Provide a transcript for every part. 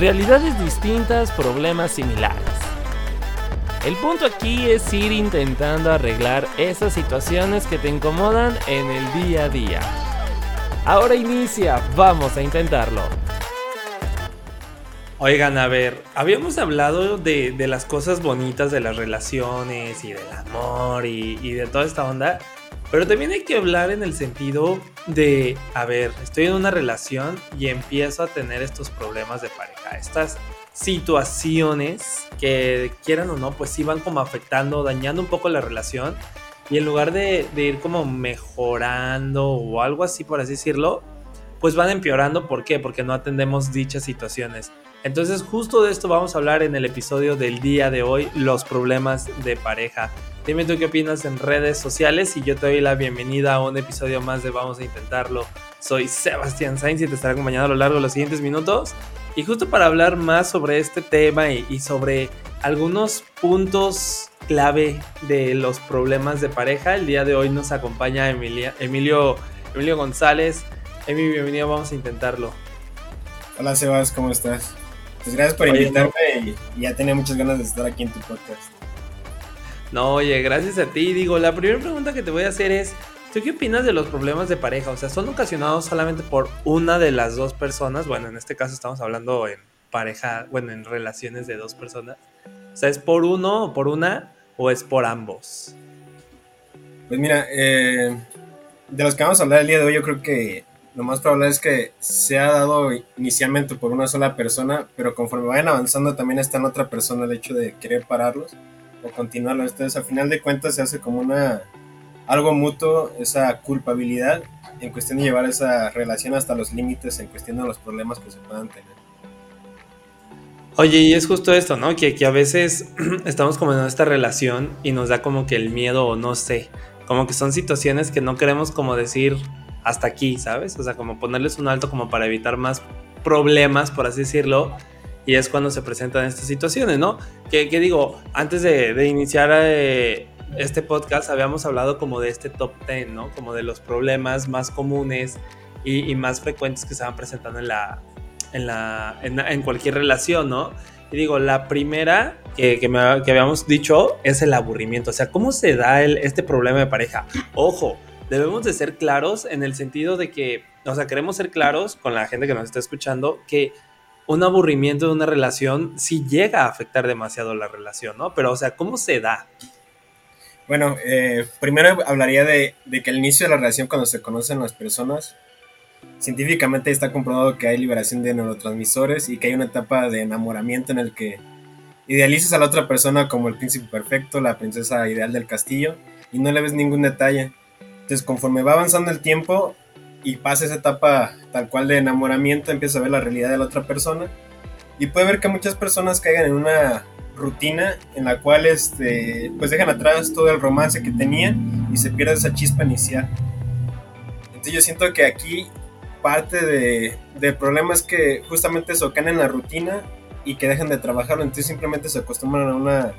Realidades distintas, problemas similares. El punto aquí es ir intentando arreglar esas situaciones que te incomodan en el día a día. Ahora inicia, vamos a intentarlo. Oigan, a ver, habíamos hablado de, las cosas bonitas de las relaciones y del amor y, y de toda esta onda, pero también hay que hablar en el sentido de, a ver, estoy en una relación y empiezo a tener estos problemas de pareja, estas situaciones que quieran o no, pues sí van como afectando, dañando un poco la relación. Y en lugar de, ir como mejorando o algo así, por así decirlo, pues van empeorando. ¿Por qué? Porque no atendemos dichas situaciones. Entonces justo de esto vamos a hablar en el episodio del día de hoy, los problemas de pareja. Dime tú qué opinas en redes sociales y yo te doy la bienvenida a un episodio más de Vamos a Intentarlo. Soy Sebastián Sainz y te estaré acompañando a lo largo de los siguientes minutos. Y justo para hablar más sobre este tema y, sobre algunos puntos clave de los problemas de pareja, el día de hoy nos acompaña Emilia, Emilio, Emilio González. Emi, bienvenido, vamos a intentarlo. Hola Sebas, ¿cómo estás? Pues gracias por invitarme y, ya tenía muchas ganas de estar aquí en tu podcast. No, oye, gracias a ti. Digo, la primera pregunta que te voy a hacer es, ¿Tú qué opinas de los problemas de pareja? O sea, ¿son ocasionados solamente por una de las dos personas? Bueno, en este caso estamos hablando en pareja, bueno, en relaciones de dos personas. O sea, ¿es por uno o por una o es por ambos? Pues mira, eh, de los que vamos a hablar el día de hoy, yo creo que lo más probable es que se ha dado inicialmente por una sola persona, pero conforme vayan avanzando también está en otra persona el hecho de querer pararlos o continuarlos. Entonces, a final de cuentas, se hace como una algo mutuo, esa culpabilidad en cuestión de llevar esa relación hasta los límites, en cuestión de los problemas que se puedan tener. Oye, y es justo esto, ¿no? Que, que a veces estamos como en esta relación y nos da como que el miedo o no sé, como que son situaciones que no queremos como decir hasta aquí, ¿sabes? O sea, como ponerles un alto como para evitar más problemas, por así decirlo. Y es cuando se presentan estas situaciones, ¿no? Que, que digo, antes de, iniciar eh, este podcast habíamos hablado como de este top 10, ¿no? Como de los problemas más comunes y, más frecuentes que se van presentando en la, en, la, en, cualquier relación, ¿no? Y digo, la primera que, que, habíamos dicho es el aburrimiento. O sea, ¿cómo se da el, este problema de pareja? Ojo, debemos de ser claros en el sentido de que, o sea, queremos ser claros con la gente que nos está escuchando que un aburrimiento de una relación sí llega a afectar demasiado la relación, ¿no? Pero, o sea, ¿cómo se da? Bueno, eh, primero hablaría de, que al inicio de la relación, cuando se conocen las personas, científicamente está comprobado que hay liberación de neurotransmisores y que hay una etapa de enamoramiento en el que idealizas a la otra persona como el príncipe perfecto, la princesa ideal del castillo, y no le ves ningún detalle. Entonces, conforme va avanzando el tiempo y pasa esa etapa tal cual de enamoramiento, empieza a ver la realidad de la otra persona. Y puede ver que muchas personas caigan en una rutina en la cual este, pues dejan atrás todo el romance que tenían y se pierde esa chispa inicial. Entonces yo siento que aquí parte de, del problema es que justamente se caen en la rutina y que dejan de trabajarlo, entonces simplemente se acostumbran a una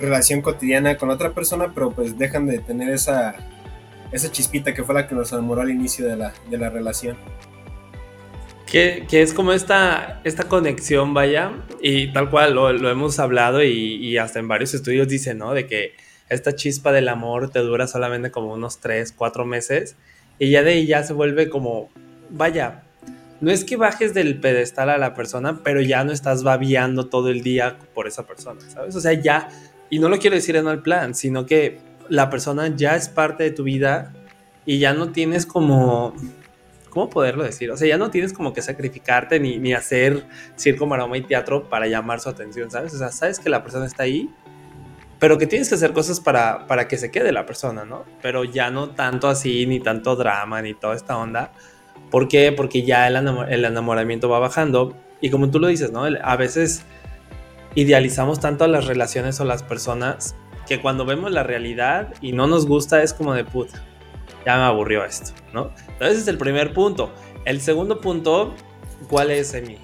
relación cotidiana con otra persona, pero pues dejan de tener esa, esa chispita que fue la que nos enamoró al inicio de la, de la relación. Que, es como esta, esta conexión, vaya, y tal cual lo, hemos hablado y, hasta en varios estudios dicen, ¿no? De que esta chispa del amor te dura solamente como unos 3, 4 meses y ya de ahí ya se vuelve como, vaya, no es que bajes del pedestal a la persona, pero ya no estás babiando todo el día por esa persona, ¿sabes? O sea, ya, y no lo quiero decir en mal plan, sino que la persona ya es parte de tu vida y ya no tienes como ¿cómo poderlo decir? O sea, ya no tienes como que sacrificarte ni, ni hacer circo, maroma y teatro para llamar su atención, ¿sabes? O sea, sabes que la persona está ahí, pero que tienes que hacer cosas para, para que se quede la persona, ¿no? Pero ya no tanto así, ni tanto drama, ni toda esta onda. ¿Por qué? Porque ya el, el enamoramiento va bajando y como tú lo dices, ¿no? A veces idealizamos tanto a las relaciones o las personas que cuando vemos la realidad y no nos gusta es como de puta ya me aburrió esto, ¿no? Entonces es el primer punto. El segundo punto, ¿cuál es, Emi?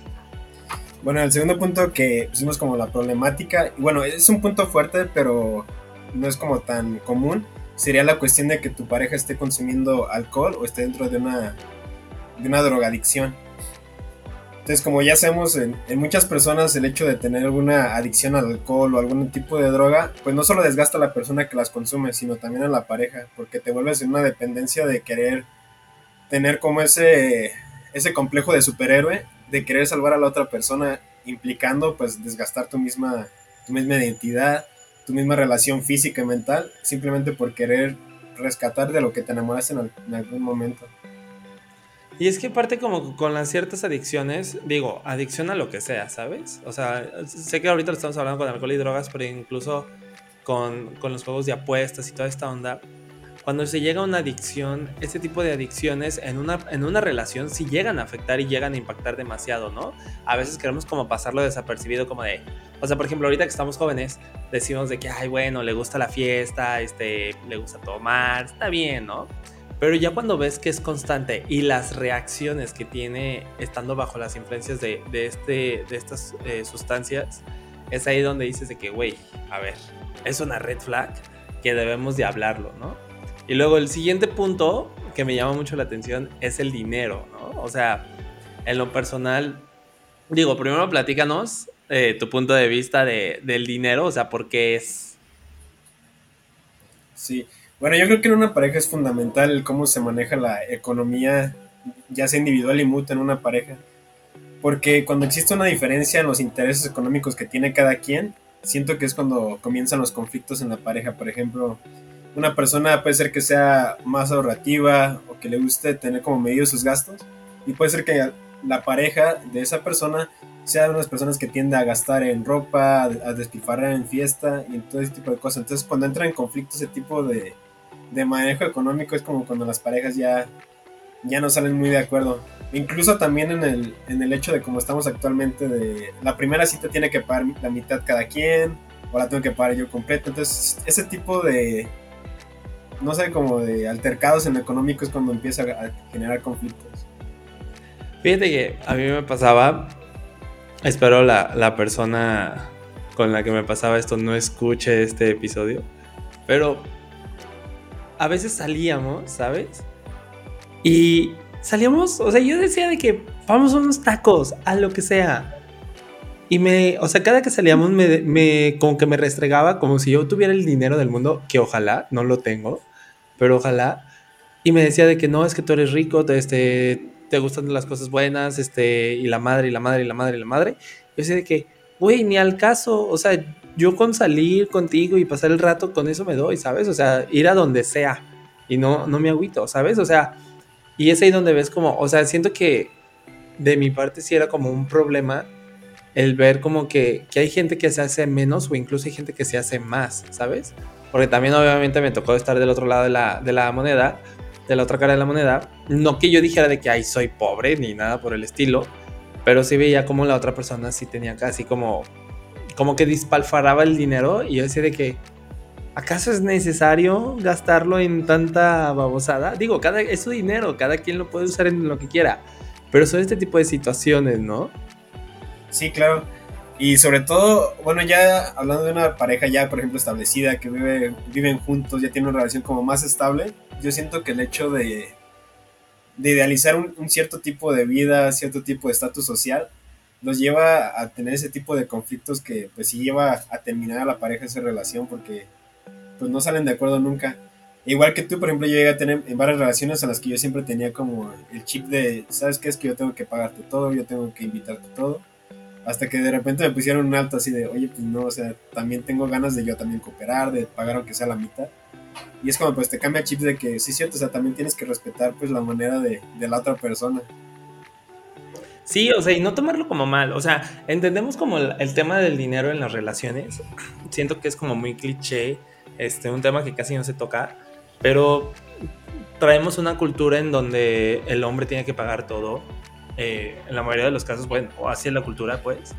Bueno, el segundo punto que pusimos como la problemática, bueno, es un punto fuerte, pero no es como tan común, sería la cuestión de que tu pareja esté consumiendo alcohol o esté dentro de una, de una drogadicción. Entonces, como ya sabemos, en, muchas personas el hecho de tener alguna adicción al alcohol o algún tipo de droga, pues no solo desgasta a la persona que las consume, sino también a la pareja, porque te vuelves en una dependencia de querer tener como ese, ese complejo de superhéroe, de querer salvar a la otra persona, implicando pues desgastar tu misma, tu misma identidad, tu misma relación física y mental, simplemente por querer rescatar de lo que te enamoraste en algún momento. Y es que parte como con las ciertas adicciones, digo, adicción a lo que sea, ¿sabes? O sea, sé que ahorita lo estamos hablando con alcohol y drogas, pero incluso con, con los juegos de apuestas y toda esta onda, cuando se llega a una adicción, este tipo de adicciones en una, en una relación sí llegan a afectar y llegan a impactar demasiado, ¿no? A veces queremos como pasarlo desapercibido como de, o sea, por ejemplo, ahorita que estamos jóvenes, decimos de que, ay, bueno, le gusta la fiesta, este, le gusta tomar, está bien, ¿no? Pero ya cuando ves que es constante y las reacciones que tiene estando bajo las influencias de, este, de estas eh, sustancias, es ahí donde dices de que, güey, a ver, es una red flag que debemos de hablarlo, ¿no? Y luego el siguiente punto que me llama mucho la atención es el dinero, ¿no? O sea, en lo personal, digo, primero platícanos eh, tu punto de vista de, del dinero, o sea, ¿por qué es? Sí, bueno, yo creo que en una pareja es fundamental cómo se maneja la economía, ya sea individual y mutua en una pareja. Porque cuando existe una diferencia en los intereses económicos que tiene cada quien, siento que es cuando comienzan los conflictos en la pareja. Por ejemplo, una persona puede ser que sea más ahorrativa o que le guste tener como medido sus gastos. Y puede ser que la pareja de esa persona sea de unas personas que tiende a gastar en ropa, a despilfarrar en fiesta y en todo ese tipo de cosas. Entonces, cuando entra en conflicto ese tipo de, de manejo económico es como cuando las parejas ya, ya no salen muy de acuerdo. Incluso también en el, en el hecho de cómo estamos actualmente, de la primera cita tiene que pagar la mitad cada quien, o la tengo que pagar yo completo. Entonces, ese tipo de, no sé, como de altercados en lo económico es cuando empieza a generar conflictos. Fíjate que a mí me pasaba, espero la, la persona con la que me pasaba esto no escuche este episodio, pero a veces salíamos, ¿sabes? Y salíamos, o sea, yo decía de que vamos a unos tacos, a lo que sea. Y me, o sea, cada que salíamos me, me, como que me restregaba como si yo tuviera el dinero del mundo, que ojalá, no lo tengo, pero ojalá. Y me decía de que no, es que tú eres rico, te, este, te gustan las cosas buenas, este, y la madre, y la madre, y la madre, y la madre. Yo decía de que, güey, ni al caso, o sea, yo con salir contigo y pasar el rato con eso me doy, ¿sabes? O sea, ir a donde sea y no, no me agüito, ¿sabes? O sea, y es ahí donde ves como, o sea, siento que de mi parte sí era como un problema el ver como que, que hay gente que se hace menos o incluso hay gente que se hace más, ¿sabes? Porque también obviamente me tocó estar del otro lado de la, de la moneda, de la otra cara de la moneda. No que yo dijera de que, ay, soy pobre ni nada por el estilo, pero sí veía como la otra persona sí tenía casi como como que dispalfaraba el dinero y yo decía de que, ¿acaso es necesario gastarlo en tanta babosada? Digo, cada, es su dinero, cada quien lo puede usar en lo que quiera, pero son este tipo de situaciones, ¿no? Sí, claro. Y sobre todo, bueno, ya hablando de una pareja ya, por ejemplo, establecida, que vive, viven juntos, ya tienen una relación como más estable, yo siento que el hecho de, de idealizar un, un cierto tipo de vida, cierto tipo de estatus social, los lleva a tener ese tipo de conflictos que pues sí lleva a terminar a la pareja esa relación porque pues no salen de acuerdo nunca. Igual que tú, por ejemplo, yo llegué a tener en varias relaciones en las que yo siempre tenía como el chip de, ¿sabes qué? Es que yo tengo que pagarte todo, yo tengo que invitarte todo. Hasta que de repente me pusieron un alto así de, oye, pues no, o sea, también tengo ganas de yo también cooperar, de pagar aunque sea la mitad. Y es como pues te cambia chip de que sí, cierto, o sea, también tienes que respetar pues la manera de, de la otra persona. Sí, o sea, y no tomarlo como mal. O sea, entendemos como el, tema del dinero en las relaciones. Siento que es como muy cliché, este, un tema que casi no se toca, pero traemos una cultura en donde el hombre tiene que pagar todo. Eh, en la mayoría de los casos, bueno, así es la cultura, pues.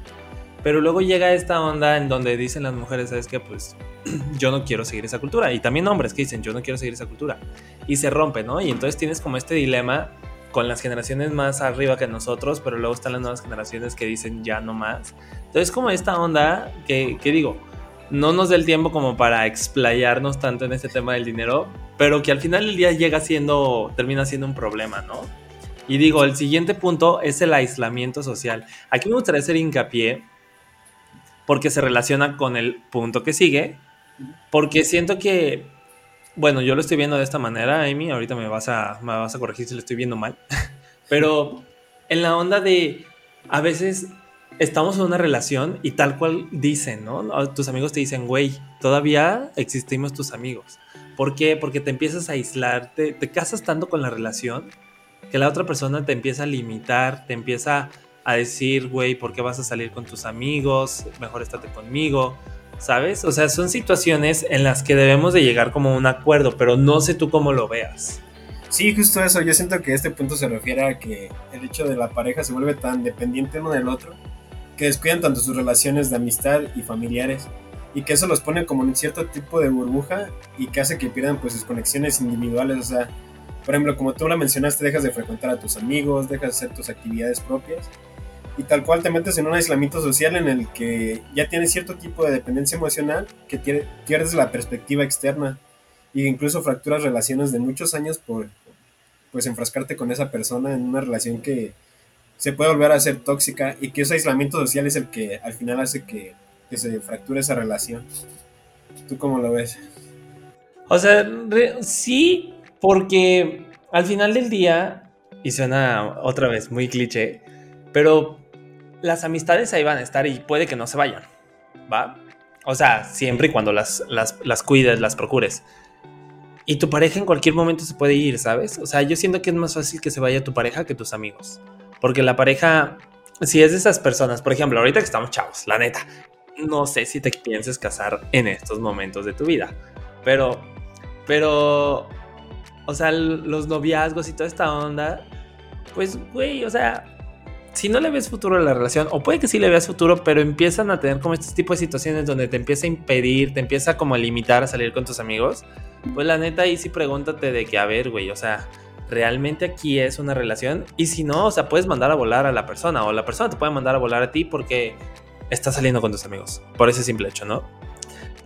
Pero luego llega esta onda en donde dicen las mujeres, ¿sabes qué? Pues yo no quiero seguir esa cultura. Y también hombres que dicen, yo no quiero seguir esa cultura. Y se rompe, ¿no? Y entonces tienes como este dilema con las generaciones más arriba que nosotros, pero luego están las nuevas generaciones que dicen ya no más. Entonces como esta onda que, que digo, no nos dé el tiempo como para explayarnos tanto en este tema del dinero, pero que al final del día llega siendo, termina siendo un problema, ¿no? Y digo, el siguiente punto es el aislamiento social. Aquí me gustaría hacer hincapié porque se relaciona con el punto que sigue, porque siento que, bueno, yo lo estoy viendo de esta manera, Amy, ahorita me vas a, me vas a corregir si lo estoy viendo mal, pero en la onda de, a veces estamos en una relación y tal cual dicen, ¿no? Tus amigos te dicen, güey, todavía existimos tus amigos. ¿Por qué? Porque te empiezas a aislar, te, te casas tanto con la relación que la otra persona te empieza a limitar, te empieza a decir, güey, ¿por qué vas a salir con tus amigos? Mejor estate conmigo, ¿sabes? O sea, son situaciones en las que debemos de llegar como a un acuerdo, pero no sé tú cómo lo veas. Sí, justo eso. Yo siento que este punto se refiere a que el hecho de la pareja se vuelve tan dependiente uno del otro que descuidan tanto sus relaciones de amistad y familiares y que eso los pone como en cierto tipo de burbuja y que hace que pierdan pues sus conexiones individuales. O sea, por ejemplo, como tú la mencionaste, dejas de frecuentar a tus amigos, dejas de hacer tus actividades propias y tal cual te metes en un aislamiento social en el que ya tienes cierto tipo de dependencia emocional que pierdes la perspectiva externa e incluso fracturas relaciones de muchos años por pues enfrascarte con esa persona en una relación que se puede volver a ser tóxica y que ese aislamiento social es el que al final hace que, que se fracture esa relación. ¿Tú cómo lo ves? O sea, sí, porque al final del día, y suena otra vez muy cliché, pero las amistades ahí van a estar y puede que no se vayan, ¿va? O sea, siempre y cuando las, las, las cuides, las procures. Y tu pareja en cualquier momento se puede ir, ¿sabes? O sea, yo siento que es más fácil que se vaya tu pareja que tus amigos. Porque la pareja, si es de esas personas, por ejemplo, ahorita que estamos chavos, la neta, no sé si te pienses casar en estos momentos de tu vida. Pero, pero, o sea, los noviazgos y toda esta onda, pues, güey, o sea, si no le ves futuro a la relación, o puede que sí le veas futuro, pero empiezan a tener como este tipo de situaciones donde te empieza a impedir, te empieza como a limitar a salir con tus amigos, pues la neta ahí sí pregúntate de que, a ver, güey, o sea, realmente aquí es una relación y si no, o sea, puedes mandar a volar a la persona o la persona te puede mandar a volar a ti porque estás saliendo con tus amigos, por ese simple hecho, ¿no?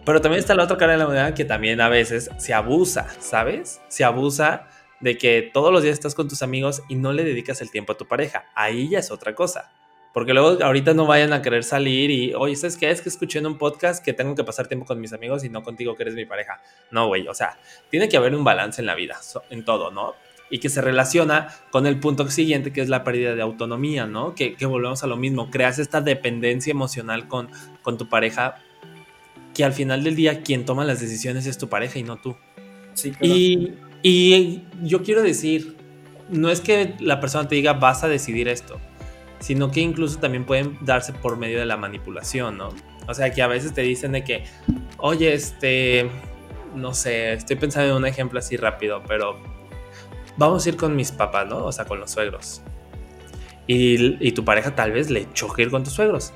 Pero también está la otra cara de la moneda que también a veces se abusa, ¿sabes? Se abusa de que todos los días estás con tus amigos y no le dedicas el tiempo a tu pareja. Ahí ya es otra cosa. Porque luego ahorita no vayan a querer salir y, oye, ¿sabes qué? Es que escuché en un podcast que tengo que pasar tiempo con mis amigos y no contigo que eres mi pareja. No, güey, o sea, tiene que haber un balance en la vida, en todo, ¿no? Y que se relaciona con el punto siguiente, que es la pérdida de autonomía, ¿no? Que, volvemos a lo mismo, creas esta dependencia emocional con, con tu pareja, que al final del día quien toma las decisiones es tu pareja y no tú. Sí, claro. Y, y yo quiero decir, no es que la persona te diga vas a decidir esto, sino que incluso también pueden darse por medio de la manipulación, ¿no? O sea, que a veces te dicen de que, oye, este, no sé, estoy pensando en un ejemplo así rápido, pero vamos a ir con mis papás, ¿no? O sea, con los suegros. Y, y tu pareja tal vez le choque ir con tus suegros.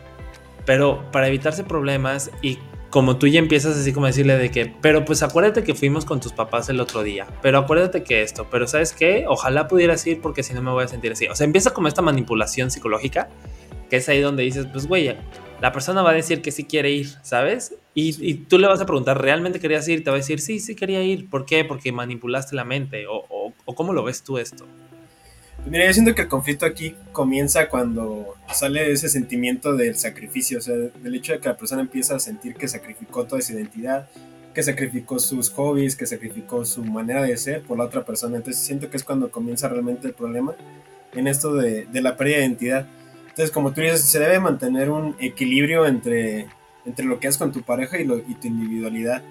Pero para evitarse problemas y como tú ya empiezas así como decirle de que, pero pues acuérdate que fuimos con tus papás el otro día, pero acuérdate que esto, pero sabes qué, ojalá pudieras ir porque si no me voy a sentir así. O sea, empieza como esta manipulación psicológica, que es ahí donde dices, pues güey, la persona va a decir que sí quiere ir, ¿sabes? Y, tú le vas a preguntar, ¿realmente querías ir? Te va a decir, sí, sí quería ir. ¿Por qué? Porque manipulaste la mente. o, o cómo lo ves tú esto? Mira, yo siento que el conflicto aquí comienza cuando sale ese sentimiento del sacrificio, o sea, del hecho de que la persona empieza a sentir que sacrificó toda su identidad, que sacrificó sus hobbies, que sacrificó su manera de ser por la otra persona. Entonces siento que es cuando comienza realmente el problema en esto de, la pérdida de identidad. Entonces, como tú dices, se debe mantener un equilibrio entre, entre lo que haces con tu pareja y, y tu individualidad.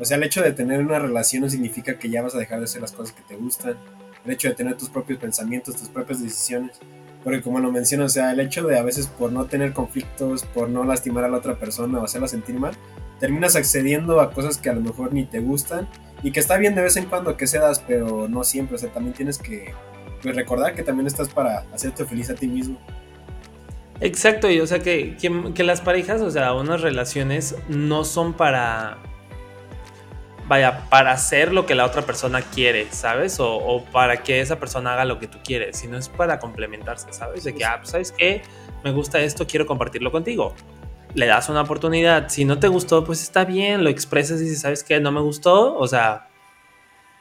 O sea, el hecho de tener una relación no significa que ya vas a dejar de hacer las cosas que te gustan el hecho de tener tus propios pensamientos, tus propias decisiones. Porque como lo menciono, o sea, el hecho de a veces por no tener conflictos, por no lastimar a la otra persona o hacerla sentir mal, terminas accediendo a cosas que a lo mejor ni te gustan y que está bien de vez en cuando que cedas, pero no siempre. O sea, también tienes que pues, recordar que también estás para hacerte feliz a ti mismo. Exacto, y o sea que, que, que las parejas, o sea, unas relaciones no son para vaya, para hacer lo que la otra persona quiere, ¿sabes? O, para que esa persona haga lo que tú quieres, sino es para complementarse, ¿sabes? De que, ah, pues, ¿sabes qué? Me gusta esto, quiero compartirlo contigo. Le das una oportunidad. Si no te gustó, pues está bien, lo expresas y dices, ¿sabes qué? No me gustó, o sea,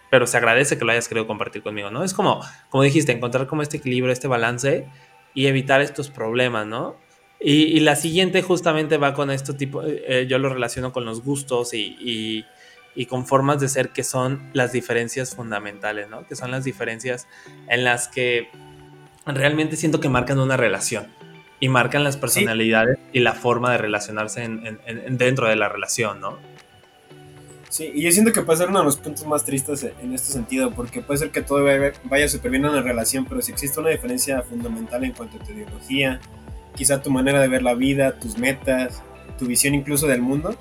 pero se agradece que lo hayas querido compartir conmigo, ¿no? Es como, como dijiste, encontrar como este equilibrio, este balance y evitar estos problemas, ¿no? Y, la siguiente justamente va con esto tipo, eh, yo lo relaciono con los gustos y, y, con formas de ser que son las diferencias fundamentales, ¿no? Que son las diferencias en las que realmente siento que marcan una relación y marcan las personalidades y la forma de relacionarse en, dentro de la relación, ¿no? Sí, y yo siento que puede ser uno de los puntos más tristes en este sentido, porque puede ser que todo vaya súper bien en la relación, pero si existe una diferencia fundamental en cuanto a tu ideología, quizá tu manera de ver la vida, tus metas, tu visión incluso del mundo,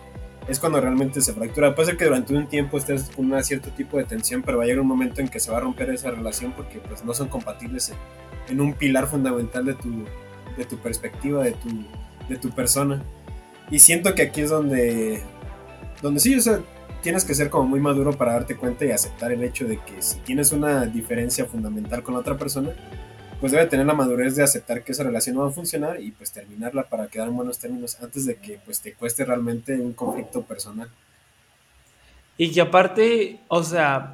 es cuando realmente se fractura. Puede ser que durante un tiempo estés con un cierto tipo de tensión, pero va a llegar un momento en que se va a romper esa relación porque pues no son compatibles en, un pilar fundamental de tu, de tu perspectiva, de tu, de tu persona. Y siento que aquí es donde, donde sí, tienes que ser como muy maduro para darte cuenta y aceptar el hecho de que si tienes una diferencia fundamental con otra persona, pues debe tener la madurez de aceptar que esa relación no va a funcionar y pues terminarla para quedar en buenos términos antes de que pues te cueste realmente un conflicto personal. Y que aparte, o sea,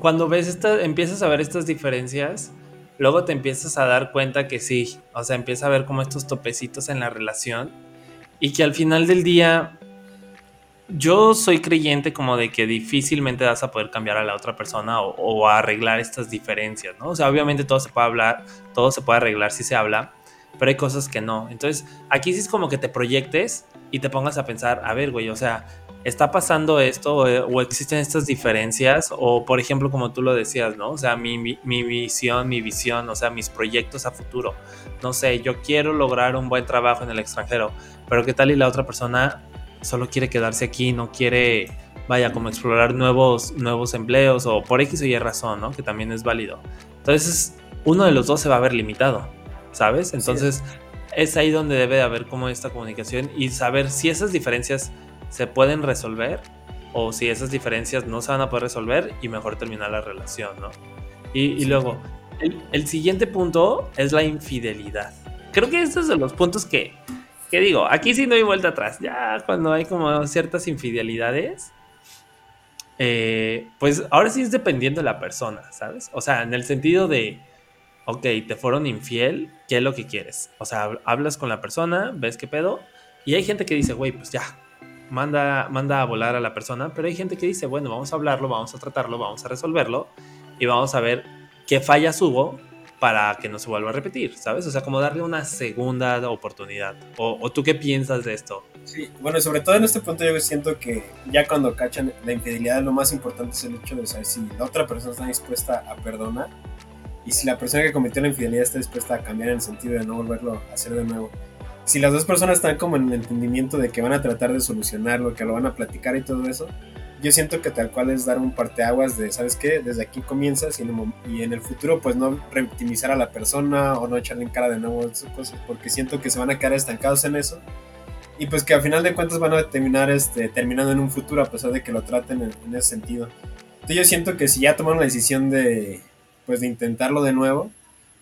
cuando ves esta, empiezas a ver estas diferencias, luego te empiezas a dar cuenta que sí, o sea, empieza a ver como estos topecitos en la relación y que al final del día yo soy creyente como de que difícilmente vas a poder cambiar a la otra persona o, arreglar estas diferencias, ¿no? O sea, obviamente todo se puede hablar, todo se puede arreglar si se habla, pero hay cosas que no. Entonces, aquí sí es como que te proyectes y te pongas a pensar, a ver, güey, o sea, está pasando esto o, existen estas diferencias o, por ejemplo, como tú lo decías, ¿no? O sea, mi, mi visión, mi visión, o sea, mis proyectos a futuro. No sé, yo quiero lograr un buen trabajo en el extranjero, pero ¿qué tal y la otra persona solo quiere quedarse aquí, no quiere, vaya, como explorar nuevos, nuevos empleos o por X o Y razón, ¿no? Que también es válido. Entonces, uno de los dos se va a ver limitado, ¿sabes? Entonces, es ahí donde debe de haber como esta comunicación y saber si esas diferencias se pueden resolver o si esas diferencias no se van a poder resolver y mejor terminar la relación, ¿no? Y, luego, el, el, siguiente punto es la infidelidad. Creo que estos es de los puntos que ¿Qué digo? Aquí sí no hay vuelta atrás. Ya cuando hay como ciertas infidelidades, eh, pues ahora sí es dependiendo de la persona, ¿sabes? O sea, en el sentido de, ok, te fueron infiel, ¿qué es lo que quieres? O sea, hablas con la persona, ves qué pedo, y hay gente que dice, güey, pues ya, manda, manda a volar a la persona, pero hay gente que dice, bueno, vamos a hablarlo, vamos a tratarlo, vamos a resolverlo, y vamos a ver qué fallas hubo para que no se vuelva a repetir, ¿sabes? O sea, como darle una segunda oportunidad. ¿O, tú qué piensas de esto? Sí, bueno, sobre todo en este punto yo siento que ya cuando cachan la infidelidad lo más importante es el hecho de saber si la otra persona está dispuesta a perdonar y si la persona que cometió la infidelidad está dispuesta a cambiar en el sentido de no volverlo a hacer de nuevo. Si las dos personas están como en el entendimiento de que van a tratar de solucionarlo, que lo van a platicar y todo eso, yo siento que tal cual es dar un parteaguas de, ¿sabes qué? Desde aquí comienzas y en, el, futuro pues no reoptimizar a la persona o no echarle en cara de nuevo esas cosas, porque siento que se van a quedar estancados en eso y pues que al final de cuentas van a terminar este, terminando en un futuro a pesar de que lo traten en, ese sentido. Entonces yo siento que si ya tomaron la decisión de, pues de intentarlo de nuevo,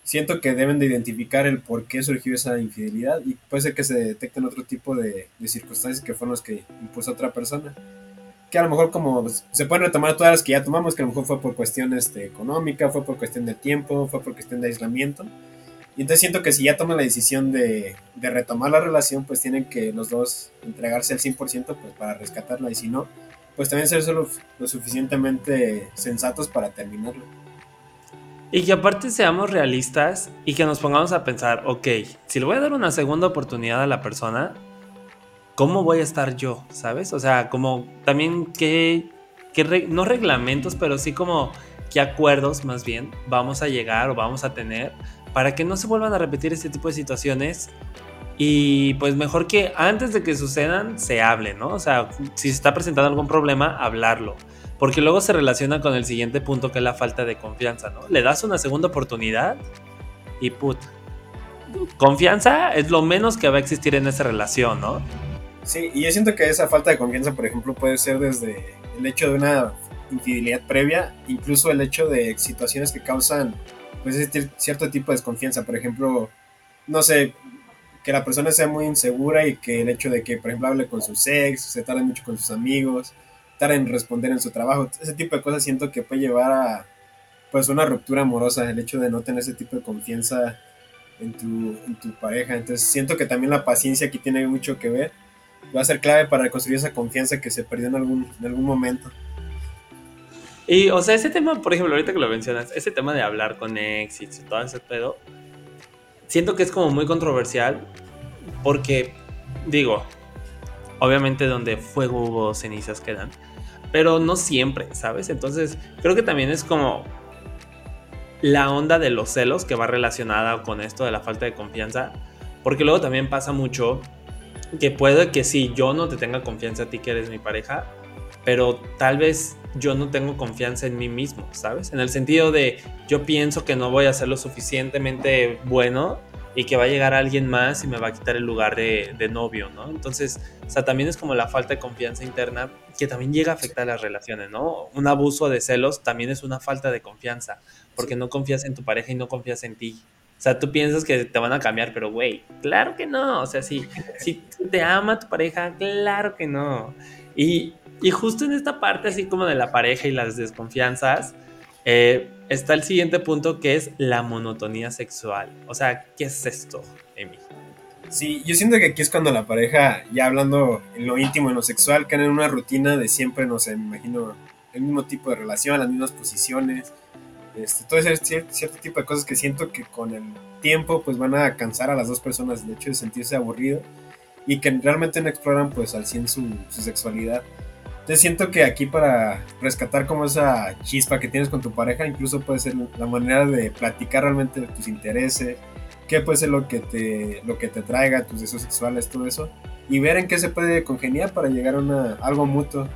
siento que deben de identificar el por qué surgió esa infidelidad y puede ser que se detecten otro tipo de, de circunstancias que fueron los que impuso otra persona que a lo mejor como se pueden retomar todas las que ya tomamos, que a lo mejor fue por cuestión este, económica, fue por cuestión de tiempo, fue por cuestión de aislamiento. Y entonces siento que si ya toman la decisión de, de retomar la relación, pues tienen que los dos entregarse al 100% pues, para rescatarla y si no, pues también ser solo lo suficientemente sensatos para terminarlo. Y que aparte seamos realistas y que nos pongamos a pensar, ok, si le voy a dar una segunda oportunidad a la persona, ¿cómo voy a estar yo? ¿Sabes? O sea, como también qué, no reglamentos, pero sí como qué acuerdos más bien vamos a llegar o vamos a tener para que no se vuelvan a repetir este tipo de situaciones y pues mejor que antes de que sucedan se hable, ¿no? O sea, si se está presentando algún problema, hablarlo. Porque luego se relaciona con el siguiente punto que es la falta de confianza, ¿no? Le das una segunda oportunidad y put. Confianza es lo menos que va a existir en esa relación, ¿no? Sí, y yo siento que esa falta de confianza, por ejemplo, puede ser desde el hecho de una infidelidad previa, incluso el hecho de situaciones que causan pues cierto tipo de desconfianza, por ejemplo, no sé, que la persona sea muy insegura y que el hecho de que, por ejemplo, hable con su ex, se tarde mucho con sus amigos, estar en responder en su trabajo. Ese tipo de cosas siento que puede llevar a pues una ruptura amorosa, el hecho de no tener ese tipo de confianza en tu, en tu pareja. Entonces siento que también la paciencia aquí tiene mucho que ver. Va a ser clave para reconstruir esa confianza que se perdió en algún, en algún momento. Y, o sea, ese tema, por ejemplo, ahorita que lo mencionas, ese tema de hablar con ex y todo ese pedo, siento que es como muy controversial porque, digo, obviamente donde fuego hubo cenizas quedan, pero no siempre, ¿sabes? Entonces, creo que también es como la onda de los celos que va relacionada con esto de la falta de confianza, porque luego también pasa mucho que puede que sí, yo no te tenga confianza a ti que eres mi pareja, pero tal vez yo no tengo confianza en mí mismo, ¿sabes? En el sentido de yo pienso que no voy a ser lo suficientemente bueno y que va a llegar alguien más y me va a quitar el lugar de, novio, ¿no? Entonces, o sea, también es como la falta de confianza interna que también llega a afectar las relaciones, ¿no? Un abuso de celos también es una falta de confianza, porque no confías en tu pareja y no confías en ti. O sea, tú piensas que te van a cambiar, pero güey, claro que no. O sea, si, si te ama tu pareja, claro que no. Y, y justo en esta parte así como de la pareja y las desconfianzas, eh, está el siguiente punto que es la monotonía sexual. O sea, ¿qué es esto, Emi? Sí, yo siento que aquí es cuando la pareja, ya hablando en lo íntimo, en lo sexual, caen en una rutina de siempre, no sé, me imagino el mismo tipo de relación, las mismas posiciones, este, todo ese cierto, tipo de cosas que siento que con el tiempo pues van a cansar a las dos personas, de hecho de sentirse aburrido y que realmente no exploran pues al 100 su, su sexualidad. Entonces siento que aquí para rescatar como esa chispa que tienes con tu pareja, incluso puede ser la manera de platicar realmente de tus intereses, qué puede ser lo que te, lo que te traiga, tus deseos sexuales, todo eso, y ver en qué se puede congeniar para llegar a una, algo mutuo.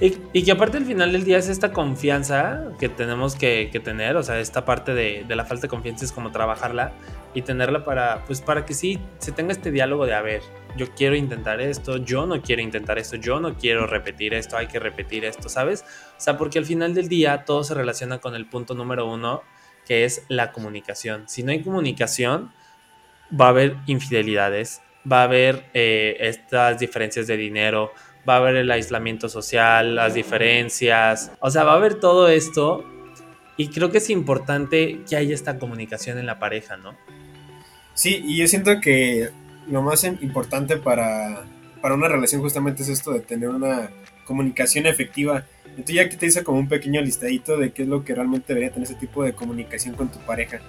Y, que aparte al final del día es esta confianza que tenemos que, tener, o sea, esta parte de, la falta de confianza es como trabajarla y tenerla para, pues para que sí se tenga este diálogo de, a ver, yo quiero intentar esto, yo no quiero intentar esto, yo no quiero repetir esto, hay que repetir esto, ¿sabes? O sea, porque al final del día todo se relaciona con el punto número uno, que es la comunicación. Si no hay comunicación, va a haber infidelidades, va a haber eh, estas diferencias de dinero, va a haber el aislamiento social, las diferencias, o sea, va a haber todo esto y creo que es importante que haya esta comunicación en la pareja, ¿no? Sí, y yo siento que lo más importante para, para una relación justamente es esto de tener una comunicación efectiva. Entonces ya que te hice como un pequeño listadito de qué es lo que realmente debería tener ese tipo de comunicación con tu pareja.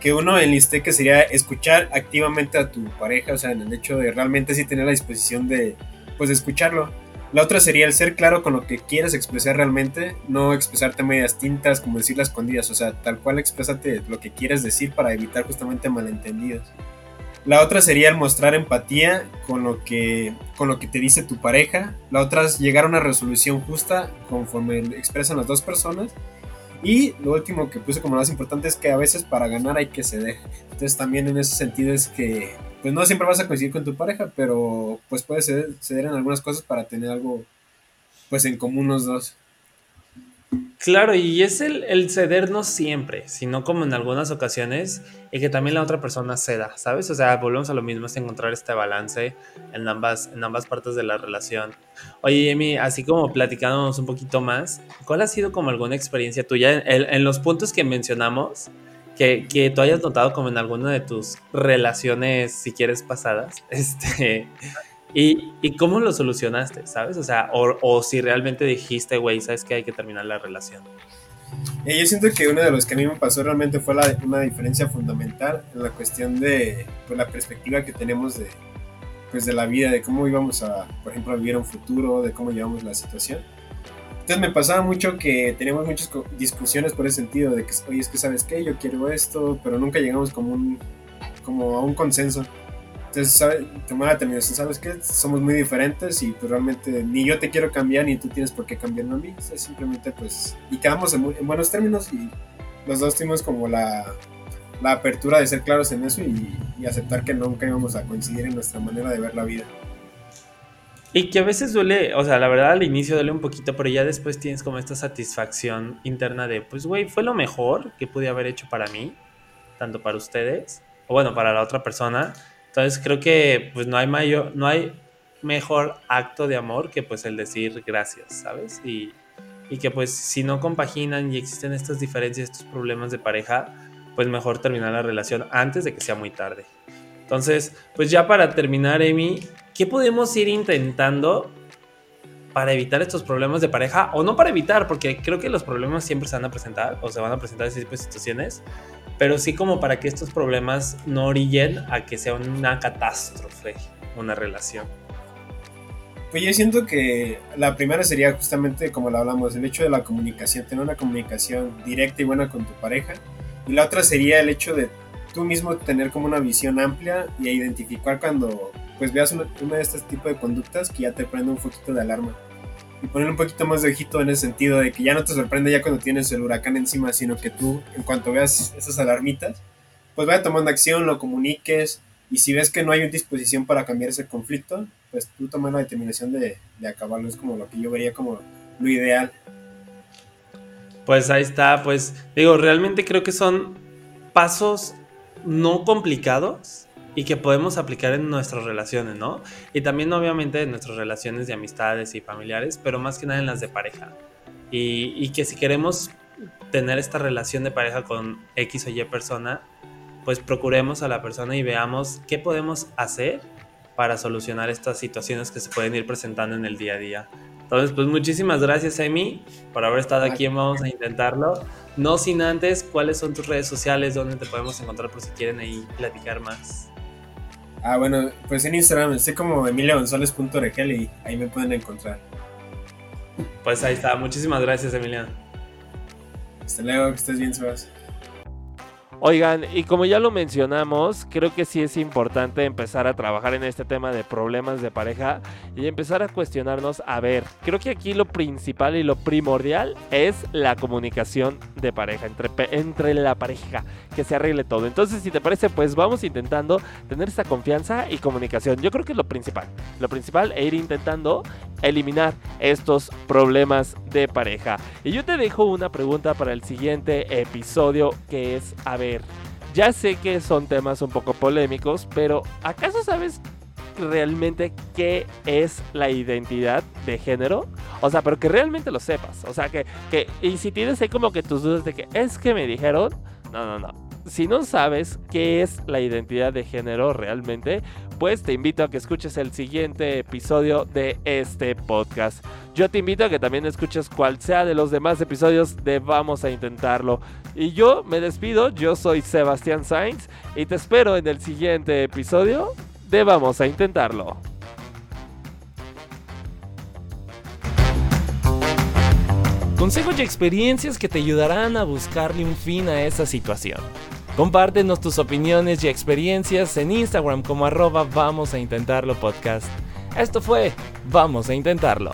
Que uno enlisté que sería escuchar activamente a tu pareja, o sea, en el hecho de realmente sí tener la disposición de, pues escucharlo. La otra sería el ser claro con lo que quieres expresar realmente, no expresarte medias tintas como decir las escondidas, o sea, tal cual expresate lo que quieres decir para evitar justamente malentendidos. La otra sería el mostrar empatía con lo que con lo que te dice tu pareja. La otra es llegar a una resolución justa conforme expresan las dos personas. Y lo último que puse como lo más importante es que a veces para ganar hay que ceder. Entonces también en ese sentido es que pues no siempre vas a coincidir con tu pareja, pero pues puedes ceder, en algunas cosas para tener algo pues en común los dos. Claro, y es el, el, ceder no siempre, sino como en algunas ocasiones, y que también la otra persona ceda, ¿sabes? O sea, volvemos a lo mismo, es encontrar este balance en ambas, en ambas partes de la relación. Oye, Emi, así como platicándonos un poquito más, ¿cuál ha sido como alguna experiencia tuya en, los puntos que mencionamos? que, que, tú hayas notado como en alguna de tus relaciones, si quieres, pasadas, este, y, y cómo lo solucionaste, ¿sabes? O sea, o, o si realmente dijiste, güey, ¿sabes que hay que terminar la relación? yo siento que uno de los que a mí me pasó realmente fue la, una diferencia fundamental en la cuestión de pues, la perspectiva que tenemos de, pues, de la vida, de cómo íbamos a, por ejemplo, a vivir un futuro, de cómo llevamos la situación. Entonces me pasaba mucho que teníamos muchas discusiones por ese sentido, de que, oye, es que sabes qué, yo quiero esto, pero nunca llegamos como, un, como a un consenso. Entonces, ¿sabes? tomar la terminación, ¿sabes qué? Somos muy diferentes y pues realmente ni yo te quiero cambiar ni tú tienes por qué cambiarme a mí. O sea, simplemente pues, y quedamos en, buenos términos y los dos tuvimos como la, la apertura de ser claros en eso y, y aceptar que nunca íbamos a coincidir en nuestra manera de ver la vida. Y que a veces duele, o sea, la verdad al inicio duele un poquito, pero ya después tienes como esta satisfacción interna de, pues, güey, fue lo mejor que pude haber hecho para mí, tanto para ustedes, o bueno, para la otra persona. Entonces creo que, pues, no hay mayor, no hay, mejor acto de amor que pues el decir gracias, ¿sabes? Y, y que pues si no compaginan y existen estas diferencias, estos problemas de pareja, pues mejor terminar la relación antes de que sea muy tarde. Entonces, pues ya para terminar, Emi, ¿qué podemos ir intentando para evitar estos problemas de pareja? O no para evitar, porque creo que los problemas siempre se van a presentar o se van a presentar en ese tipo de situaciones, pero sí como para que estos problemas no orillen a que sea una catástrofe una relación. Pues yo siento que la primera sería justamente como lo hablamos, el hecho de la comunicación, tener una comunicación directa y buena con tu pareja. Y la otra sería el hecho de tú mismo tener como una visión amplia y identificar cuando pues veas una, de estos tipos de conductas que ya te prende un poquito de alarma. Y poner un poquito más de ojito en el sentido de que ya no te sorprende ya cuando tienes el huracán encima, sino que tú en cuanto veas esas alarmitas, pues vaya tomando acción, lo comuniques y si ves que no hay una disposición para cambiar ese conflicto, pues tú tomas la determinación de, de acabarlo. Es como lo que yo vería como lo ideal. Pues ahí está, pues digo, realmente creo que son pasos no complicados y que podemos aplicar en nuestras relaciones, ¿no? Y también obviamente en nuestras relaciones de amistades y familiares, pero más que nada en las de pareja. Y, y que si queremos tener esta relación de pareja con X o Y persona, pues procuremos a la persona y veamos qué podemos hacer para solucionar estas situaciones que se pueden ir presentando en el día a día. Entonces, pues muchísimas gracias, Emi, por haber estado aquí. Vamos a intentarlo. No sin antes, ¿cuáles son tus redes sociales donde te podemos encontrar por si quieren ahí platicar más? Ah, bueno, pues en Instagram estoy como emiliagonzalez.regel y ahí me pueden encontrar. Pues ahí está. Muchísimas gracias, Emiliano. Hasta luego, que estés bien, Sebas. Oigan, y como ya lo mencionamos, creo que sí es importante empezar a trabajar en este tema de problemas de pareja y empezar a cuestionarnos, a ver, creo que aquí lo principal y lo primordial es la comunicación de pareja, entre, entre la pareja, que se arregle todo. Entonces, si te parece, pues vamos intentando tener esa confianza y comunicación. Yo creo que es lo principal. Lo principal es ir intentando eliminar estos problemas de pareja. Y yo te dejo una pregunta para el siguiente episodio que es, a ver, ya sé que son temas un poco polémicos, pero ¿acaso sabes realmente qué es la identidad de género? O sea, pero que realmente lo sepas. O sea, que, que y si tienes ahí como que tus dudas de que es que me dijeron, no, no, no si no sabes qué es la identidad de género realmente, pues te invito a que escuches el siguiente episodio de este podcast. Yo te invito a que también escuches cual sea de los demás episodios de Vamos a Intentarlo. Y yo me despido, yo soy Sebastián Sainz y te espero en el siguiente episodio de Vamos a Intentarlo. Consejos y experiencias que te ayudarán a buscarle un fin a esa situación. Compártenos tus opiniones y experiencias en Instagram como arroba vamos a intentarlo podcast. Esto fue Vamos a intentarlo.